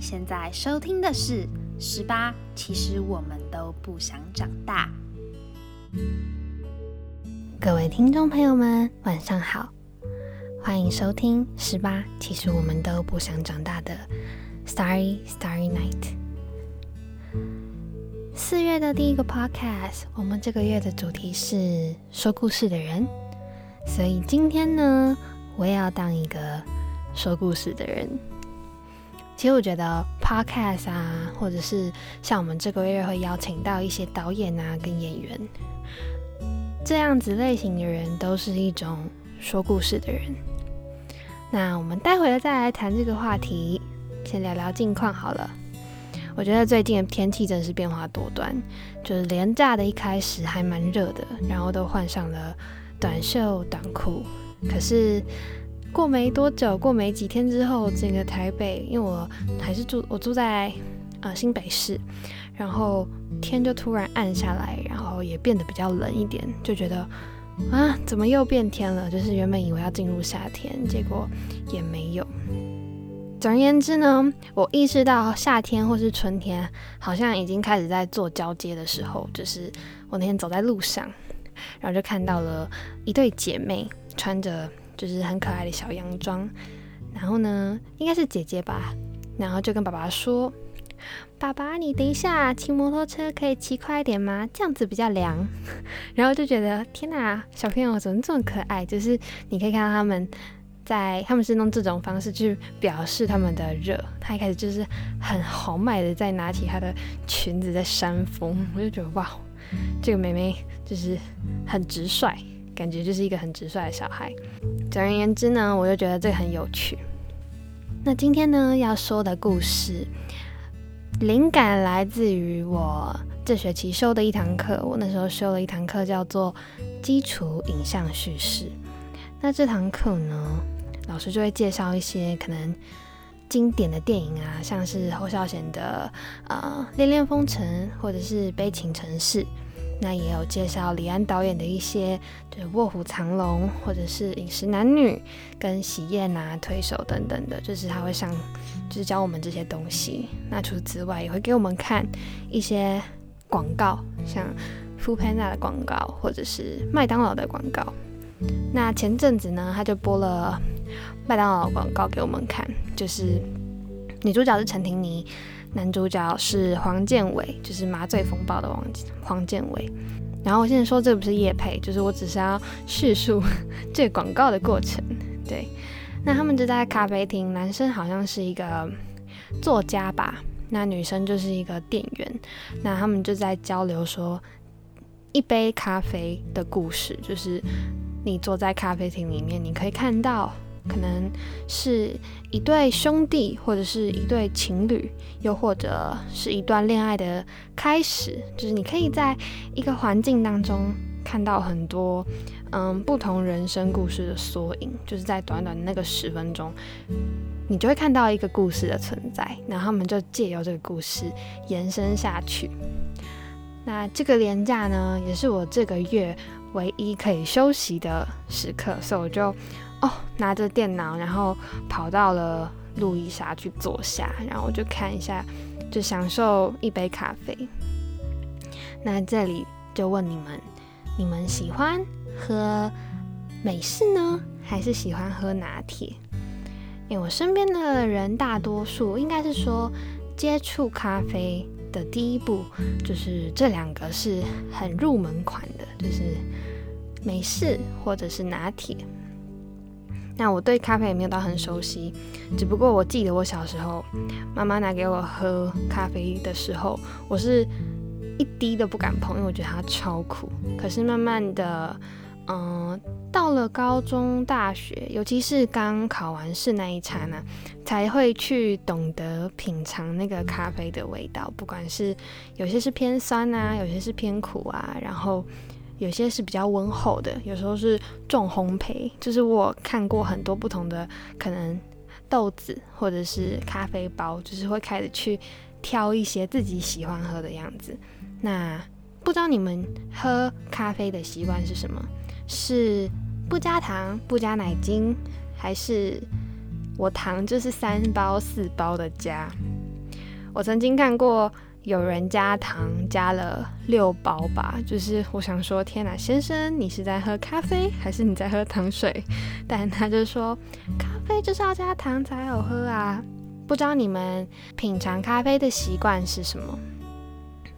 现在收听的是《十八》，其实我们都不想长大。各位听众朋友们，晚上好，欢迎收听《十八》，其实我们都不想长大的《Starry Starry Night》。四月的第一个 Podcast，我们这个月的主题是说故事的人，所以今天呢，我也要当一个说故事的人。其实我觉得 podcast 啊，或者是像我们这个月会邀请到一些导演啊跟演员，这样子类型的人，都是一种说故事的人。那我们待会再来谈这个话题，先聊聊近况好了。我觉得最近的天气真是变化多端，就是连假的一开始还蛮热的，然后都换上了短袖短裤，可是。过没多久，过没几天之后，整个台北，因为我还是住我住在呃新北市，然后天就突然暗下来，然后也变得比较冷一点，就觉得啊，怎么又变天了？就是原本以为要进入夏天，结果也没有。总而言之呢，我意识到夏天或是春天好像已经开始在做交接的时候，就是我那天走在路上，然后就看到了一对姐妹穿着。就是很可爱的小洋装，然后呢，应该是姐姐吧，然后就跟爸爸说：“爸爸，你等一下骑摩托车可以骑快一点吗？这样子比较凉。”然后就觉得天哪，小朋友怎么这么可爱？就是你可以看到他们在，他们是用这种方式去表示他们的热。他一开始就是很豪迈的在拿起他的裙子在扇风，我就觉得哇，这个妹妹就是很直率。感觉就是一个很直率的小孩。总而言之呢，我就觉得这个很有趣。那今天呢要说的故事，灵感来自于我这学期修的一堂课。我那时候修了一堂课叫做基础影像叙事。那这堂课呢，老师就会介绍一些可能经典的电影啊，像是侯孝贤的呃《恋恋风尘》或者是《悲情城市》。那也有介绍李安导演的一些，就是《卧虎藏龙》或者是《饮食男女》跟《喜宴》啊、《推手》等等的，就是他会上，就是教我们这些东西。那除此之外，也会给我们看一些广告，像 f o o Panda 的广告或者是麦当劳的广告。那前阵子呢，他就播了麦当劳广告给我们看，就是女主角是陈婷妮。男主角是黄建伟，就是麻醉风暴的黄黄建伟。然后我现在说这不是叶配，就是我只是要叙述 这广告的过程。对，那他们就在咖啡厅，男生好像是一个作家吧，那女生就是一个店员。那他们就在交流说一杯咖啡的故事，就是你坐在咖啡厅里面，你可以看到。可能是一对兄弟，或者是一对情侣，又或者是一段恋爱的开始。就是你可以在一个环境当中看到很多嗯不同人生故事的缩影。就是在短短那个十分钟，你就会看到一个故事的存在。然后他们就借由这个故事延伸下去。那这个年假呢，也是我这个月唯一可以休息的时刻，所以我就。哦，拿着电脑，然后跑到了路易莎去坐下，然后我就看一下，就享受一杯咖啡。那这里就问你们，你们喜欢喝美式呢，还是喜欢喝拿铁？因为我身边的人大多数应该是说，接触咖啡的第一步就是这两个是很入门款的，就是美式或者是拿铁。那我对咖啡也没有到很熟悉，只不过我记得我小时候，妈妈拿给我喝咖啡的时候，我是一滴都不敢碰，因为我觉得它超苦。可是慢慢的，嗯，到了高中、大学，尤其是刚考完试那一刹那，才会去懂得品尝那个咖啡的味道，不管是有些是偏酸啊，有些是偏苦啊，然后。有些是比较温厚的，有时候是重烘焙，就是我看过很多不同的可能豆子或者是咖啡包，就是会开始去挑一些自己喜欢喝的样子。那不知道你们喝咖啡的习惯是什么？是不加糖、不加奶精，还是我糖就是三包四包的加？我曾经看过有人加糖加了六包吧，就是我想说，天哪，先生，你是在喝咖啡还是你在喝糖水？但他就说，咖啡就是要加糖才好喝啊。不知道你们品尝咖啡的习惯是什么？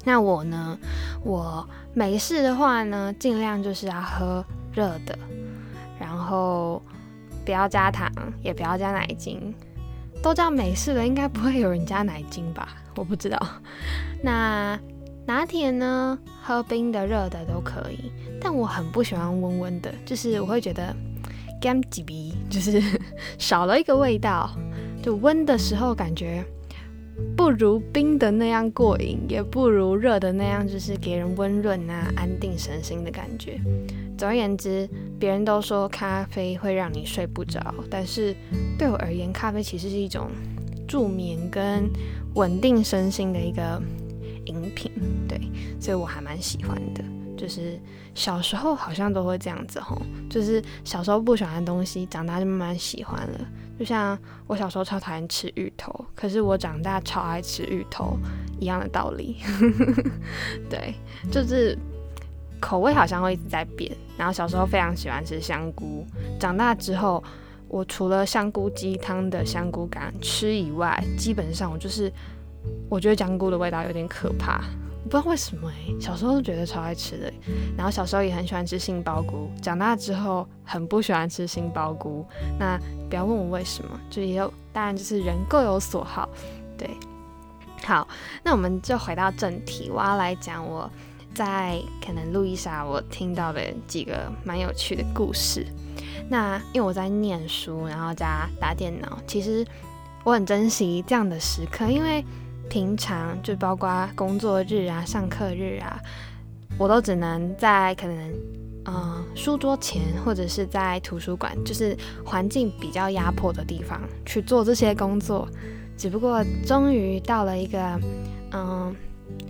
那我呢？我没事的话呢，尽量就是要喝热的，然后不要加糖，也不要加奶精。都叫美式了，应该不会有人加奶精吧？我不知道。那拿铁呢？喝冰的、热的都可以，但我很不喜欢温温的，就是我会觉得干几鼻，就是 少了一个味道。就温的时候感觉。不如冰的那样过瘾，也不如热的那样，就是给人温润啊、安定神心的感觉。总而言之，别人都说咖啡会让你睡不着，但是对我而言，咖啡其实是一种助眠跟稳定身心的一个饮品。对，所以我还蛮喜欢的。就是小时候好像都会这样子吼，就是小时候不喜欢的东西，长大就慢慢喜欢了。就像我小时候超讨厌吃芋头，可是我长大超爱吃芋头一样的道理。对，就是口味好像会一直在变。然后小时候非常喜欢吃香菇，长大之后，我除了香菇鸡汤的香菇干吃以外，基本上我就是我觉得香菇的味道有点可怕。我不知道为什么哎，小时候都觉得超爱吃的，然后小时候也很喜欢吃杏鲍菇，长大之后很不喜欢吃杏鲍菇。那不要问我为什么，就也有，当然就是人各有所好。对，好，那我们就回到正题，我要来讲我在可能路易莎我听到的几个蛮有趣的故事。那因为我在念书，然后加打电脑，其实我很珍惜这样的时刻，因为。平常就包括工作日啊、上课日啊，我都只能在可能嗯书桌前或者是在图书馆，就是环境比较压迫的地方去做这些工作。只不过终于到了一个嗯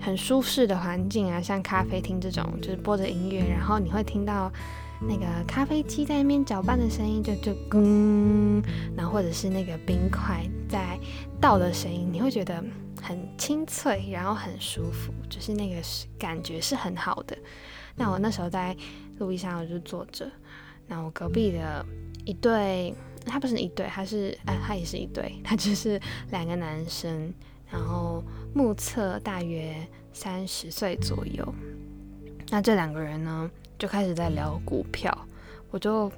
很舒适的环境啊，像咖啡厅这种，就是播着音乐，然后你会听到那个咖啡机在那边搅拌的声音，就就嗯，然后或者是那个冰块在倒的声音，你会觉得。很清脆，然后很舒服，就是那个是感觉是很好的。那我那时候在路易莎，我就坐着。那我隔壁的一对，他不是一对，他是哎，他也是一对，他就是两个男生，然后目测大约三十岁左右。那这两个人呢，就开始在聊股票，我就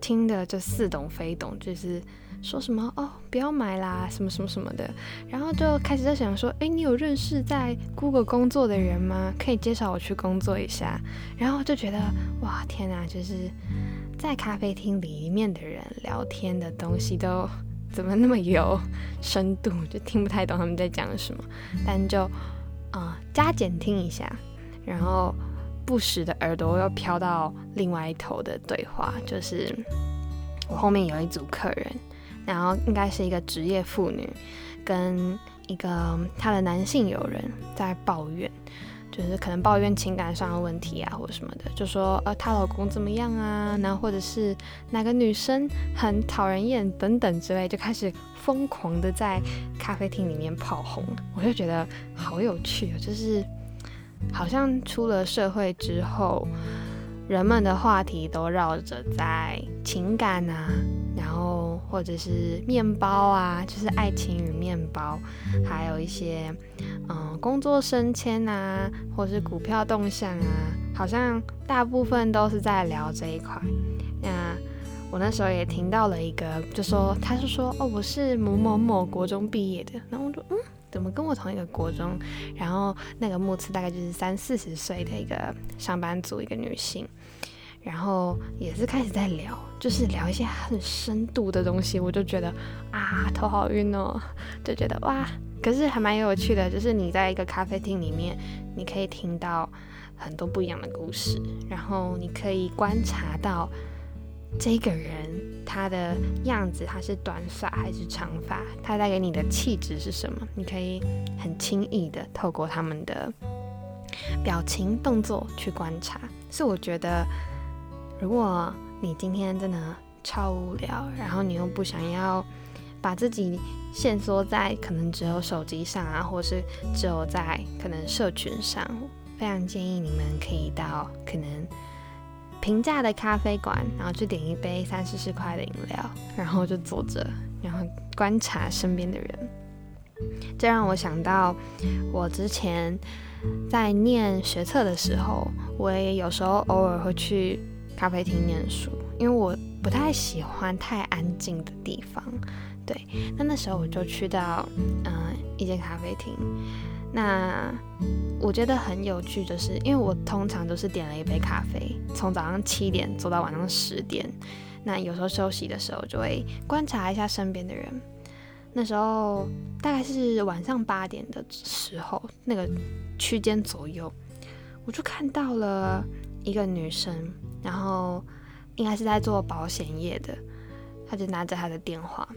听的就似懂非懂，就是。说什么哦，不要买啦，什么什么什么的，然后就开始在想说，哎，你有认识在 Google 工作的人吗？可以介绍我去工作一下。然后就觉得，哇，天哪，就是在咖啡厅里面的人聊天的东西都怎么那么有 深度，就听不太懂他们在讲什么，但就啊加减听一下，然后不时的耳朵又飘到另外一头的对话，就是我后面有一组客人。然后应该是一个职业妇女，跟一个她的男性友人在抱怨，就是可能抱怨情感上的问题啊，或者什么的，就说呃她老公怎么样啊，然后或者是哪个女生很讨人厌等等之类，就开始疯狂的在咖啡厅里面跑红。我就觉得好有趣哦，就是好像出了社会之后。人们的话题都绕着在情感啊，然后或者是面包啊，就是爱情与面包，还有一些嗯工作升迁啊，或是股票动向啊，好像大部分都是在聊这一块。那我那时候也听到了一个，就说他是说哦，我是某某某国中毕业的，然后我说嗯。怎么跟我同一个国中？然后那个木次大概就是三四十岁的一个上班族，一个女性，然后也是开始在聊，就是聊一些很深度的东西，我就觉得啊头好晕哦，就觉得哇，可是还蛮有趣的，就是你在一个咖啡厅里面，你可以听到很多不一样的故事，然后你可以观察到。这个人他的样子，他是短发还是长发？他带给你的气质是什么？你可以很轻易的透过他们的表情动作去观察。是我觉得，如果你今天真的超无聊，然后你又不想要把自己限缩在可能只有手机上啊，或是只有在可能社群上，非常建议你们可以到可能平价的咖啡馆，然后去点一杯三四十块的饮料，然后就坐着，然后观察身边的人。这让我想到，我之前在念学测的时候，我也有时候偶尔会去咖啡厅念书，因为我不太喜欢太安静的地方。对，那那时候我就去到嗯一间咖啡厅，那我觉得很有趣，就是因为我通常都是点了一杯咖啡，从早上七点坐到晚上十点，那有时候休息的时候就会观察一下身边的人。那时候大概是晚上八点的时候，那个区间左右，我就看到了一个女生，然后应该是在做保险业的，他就拿着他的电话，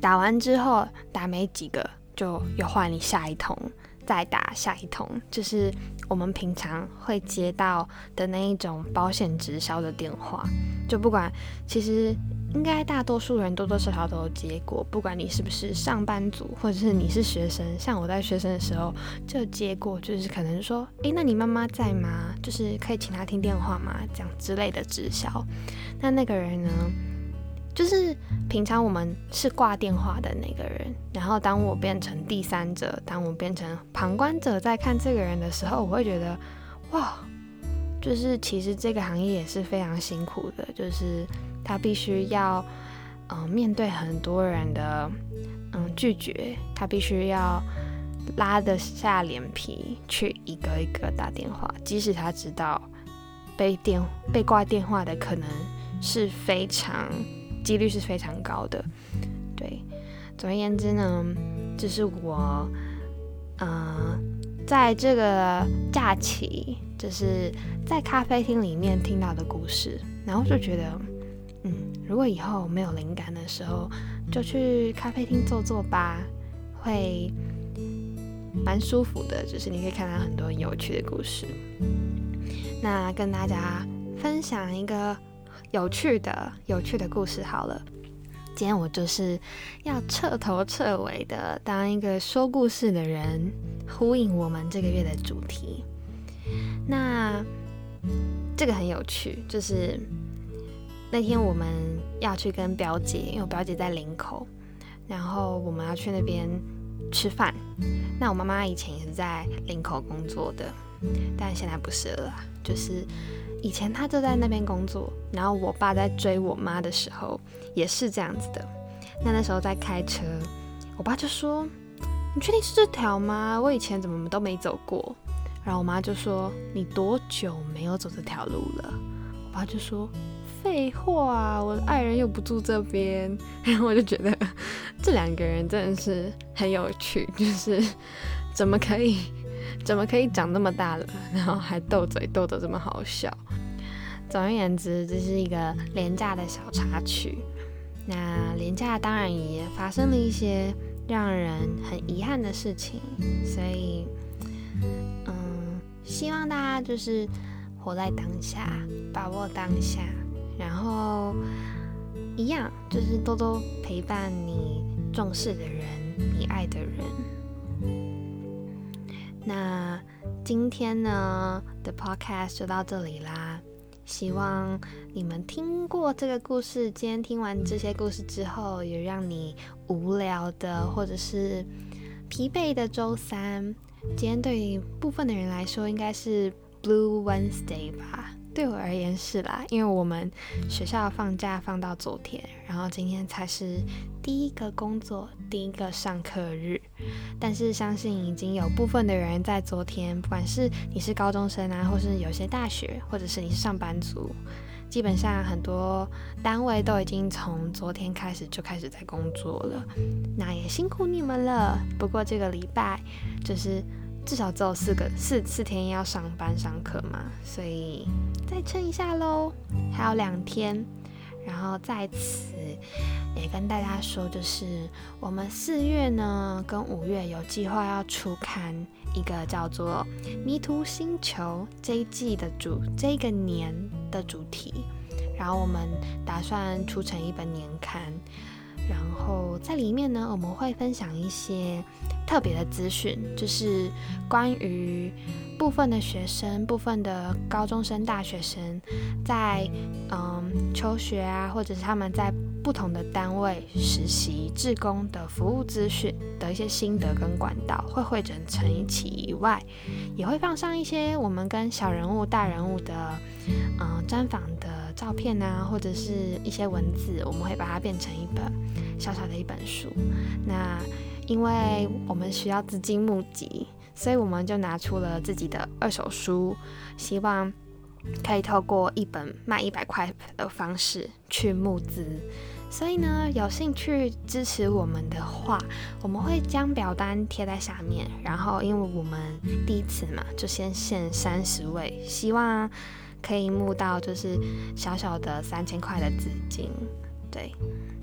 打完之后打没几个，就又换你下一通，再打下一通，就是我们平常会接到的那一种保险直销的电话，就不管其实。应该大多数人多多少少都有接过，不管你是不是上班族，或者是你是学生，像我在学生的时候就接过，就是可能说，诶，那你妈妈在吗？就是可以请她听电话吗？这样之类的直销。那那个人呢，就是平常我们是挂电话的那个人，然后当我变成第三者，当我变成旁观者在看这个人的时候，我会觉得，哇，就是其实这个行业也是非常辛苦的，就是。他必须要，嗯，面对很多人的，嗯，拒绝。他必须要拉得下脸皮去一个一个打电话，即使他知道被电被挂电话的可能是非常几率是非常高的。对，总而言之呢，这是我，嗯，在这个假期，就是在咖啡厅里面听到的故事，然后就觉得。如果以后没有灵感的时候，就去咖啡厅坐坐吧，会蛮舒服的。就是你可以看到很多有趣的故事。那跟大家分享一个有趣的、有趣的故事好了。今天我就是要彻头彻尾的当一个说故事的人，呼应我们这个月的主题。那这个很有趣，就是。那天我们要去跟表姐，因为我表姐在林口，然后我们要去那边吃饭。那我妈妈以前也是在林口工作的，但现在不是了。就是以前她就在那边工作，然后我爸在追我妈的时候也是这样子的。那那时候在开车，我爸就说：“你确定是这条吗？我以前怎么都没走过。”然后我妈就说：“你多久没有走这条路了？”我爸就说。废话，我的爱人又不住这边，然 后我就觉得这两个人真的是很有趣，就是 怎么可以，怎么可以长那么大了，然后还斗嘴斗得这么好笑。总而言之，这是一个廉价的小插曲。那廉价当然也发生了一些让人很遗憾的事情，所以，嗯，希望大家就是活在当下，把握当下。然后一样，就是多多陪伴你重视的人，你爱的人。那今天呢的 podcast 就到这里啦。希望你们听过这个故事，今天听完这些故事之后，也让你无聊的或者是疲惫的周三，今天对于部分的人来说，应该是 Blue Wednesday 吧。对我而言是啦，因为我们学校放假放到昨天，然后今天才是第一个工作、第一个上课日。但是相信已经有部分的人在昨天，不管是你是高中生啊，或是有些大学，或者是你是上班族，基本上很多单位都已经从昨天开始就开始在工作了。那也辛苦你们了。不过这个礼拜就是。至少只有四个四四天要上班上课嘛，所以再撑一下喽，还有两天。然后在此也跟大家说，就是我们四月呢跟五月有计划要出刊一个叫做《迷途星球》这一季的主这个年的主题，然后我们打算出成一本年刊。然后在里面呢，我们会分享一些特别的资讯，就是关于部分的学生、部分的高中生、大学生在嗯求学啊，或者是他们在不同的单位实习、志工的服务资讯的一些心得跟管道，会汇整成一起以外，也会放上一些我们跟小人物、大人物的嗯专访的。照片啊，或者是一些文字，我们会把它变成一本小小的一本书。那因为我们需要资金募集，所以我们就拿出了自己的二手书，希望可以透过一本卖一百块的方式去募资。所以呢，有兴趣支持我们的话，我们会将表单贴在下面。然后，因为我们第一次嘛，就先限三十位，希望。可以募到就是小小的三千块的资金，对，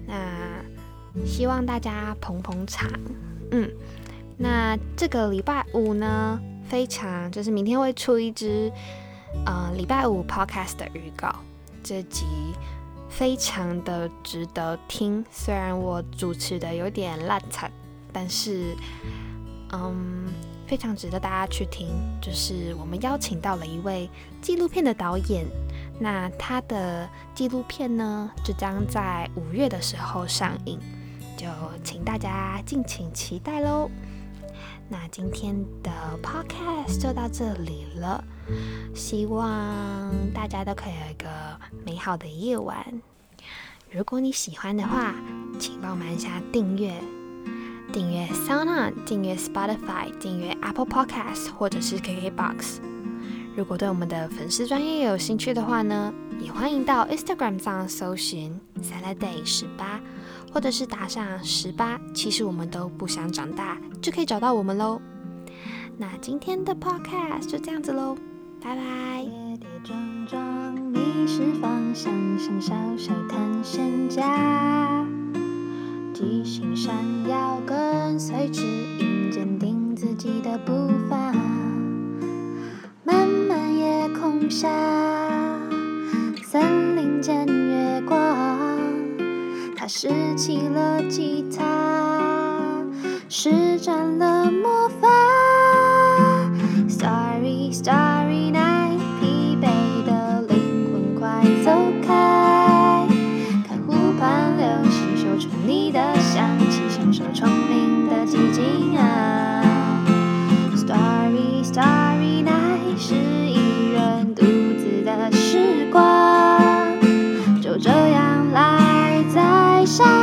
那希望大家捧捧场，嗯，那这个礼拜五呢，非常就是明天会出一支呃礼拜五 podcast 的预告，这集非常的值得听，虽然我主持的有点烂惨，但是嗯。非常值得大家去听，就是我们邀请到了一位纪录片的导演，那他的纪录片呢，就将在五月的时候上映，就请大家敬请期待喽。那今天的 podcast 就到这里了，希望大家都可以有一个美好的夜晚。如果你喜欢的话，请帮我们按下订阅。订阅 SoundOn，订阅 Spotify，订阅 Apple Podcast，或者是 KKBox。如果对我们的粉丝专业有兴趣的话呢，也欢迎到 Instagram 上搜寻 Saturday 十八，或者是打上十八，其实我们都不想长大，就可以找到我们喽。那今天的 Podcast 就这样子喽，拜拜。跌跌撞撞，迷失方向，像小小探险家星星闪耀，跟随指引，坚定自己的步伐。漫漫夜空下，森林间月光，他拾起了吉他，施展了魔法。Starry star。聪明的寂静啊，Starry Starry Night 是一人独自的时光，就这样赖在山。